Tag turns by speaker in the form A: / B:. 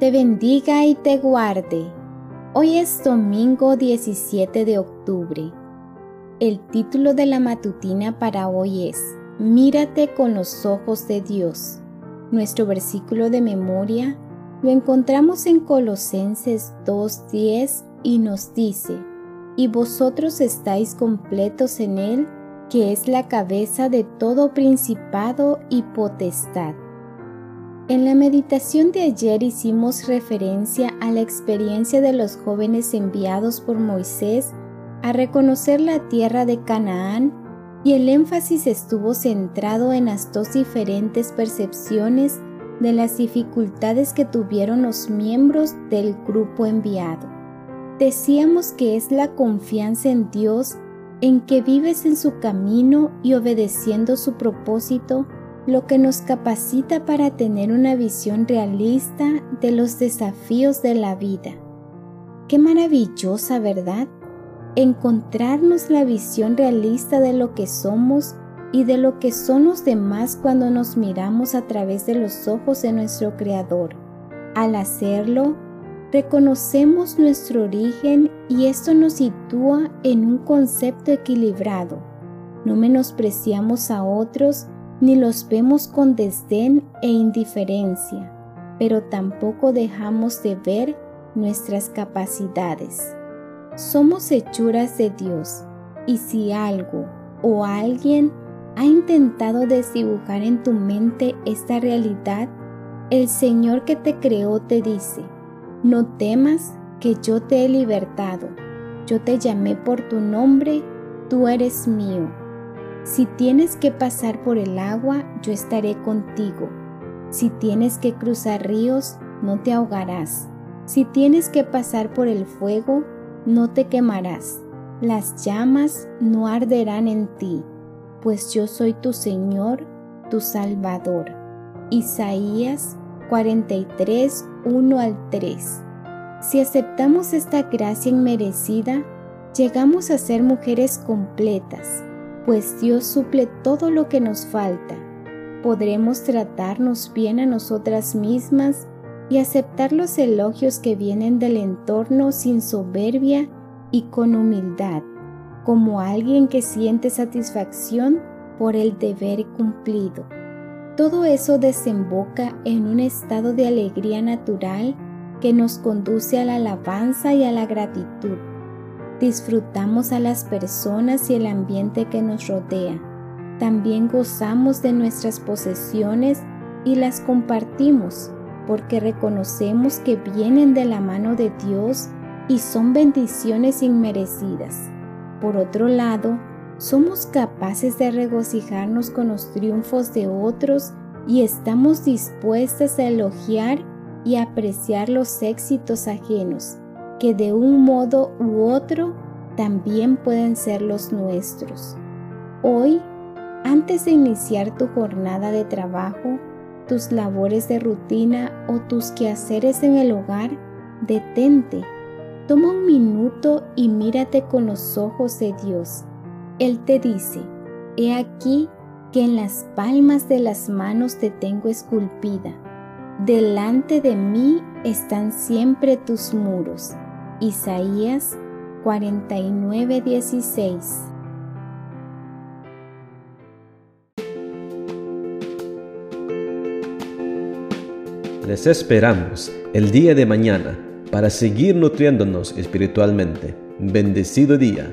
A: te bendiga y te guarde. Hoy es domingo 17 de octubre. El título de la matutina para hoy es Mírate con los ojos de Dios. Nuestro versículo de memoria lo encontramos en Colosenses 2.10 y nos dice, y vosotros estáis completos en Él, que es la cabeza de todo principado y potestad. En la meditación de ayer hicimos referencia a la experiencia de los jóvenes enviados por Moisés a reconocer la tierra de Canaán y el énfasis estuvo centrado en las dos diferentes percepciones de las dificultades que tuvieron los miembros del grupo enviado. Decíamos que es la confianza en Dios en que vives en su camino y obedeciendo su propósito lo que nos capacita para tener una visión realista de los desafíos de la vida. Qué maravillosa, ¿verdad? Encontrarnos la visión realista de lo que somos y de lo que son los demás cuando nos miramos a través de los ojos de nuestro Creador. Al hacerlo, reconocemos nuestro origen y esto nos sitúa en un concepto equilibrado. No menospreciamos a otros ni los vemos con desdén e indiferencia, pero tampoco dejamos de ver nuestras capacidades. Somos hechuras de Dios y si algo o alguien ha intentado desdibujar en tu mente esta realidad, el Señor que te creó te dice, no temas que yo te he libertado, yo te llamé por tu nombre, tú eres mío si tienes que pasar por el agua, yo estaré contigo. Si tienes que cruzar ríos, no te ahogarás. Si tienes que pasar por el fuego, no te quemarás. Las llamas no arderán en ti, pues yo soy tu Señor, tu Salvador. Isaías 43, 1 al 3. Si aceptamos esta gracia inmerecida, llegamos a ser mujeres completas pues Dios suple todo lo que nos falta. Podremos tratarnos bien a nosotras mismas y aceptar los elogios que vienen del entorno sin soberbia y con humildad, como alguien que siente satisfacción por el deber cumplido. Todo eso desemboca en un estado de alegría natural que nos conduce a la alabanza y a la gratitud disfrutamos a las personas y el ambiente que nos rodea. También gozamos de nuestras posesiones y las compartimos porque reconocemos que vienen de la mano de Dios y son bendiciones inmerecidas. Por otro lado, somos capaces de regocijarnos con los triunfos de otros y estamos dispuestas a elogiar y apreciar los éxitos ajenos que de un modo u otro también pueden ser los nuestros. Hoy, antes de iniciar tu jornada de trabajo, tus labores de rutina o tus quehaceres en el hogar, detente, toma un minuto y mírate con los ojos de Dios. Él te dice, he aquí que en las palmas de las manos te tengo esculpida. Delante de mí están siempre tus muros. Isaías 49:16
B: Les esperamos el día de mañana para seguir nutriéndonos espiritualmente. Bendecido día.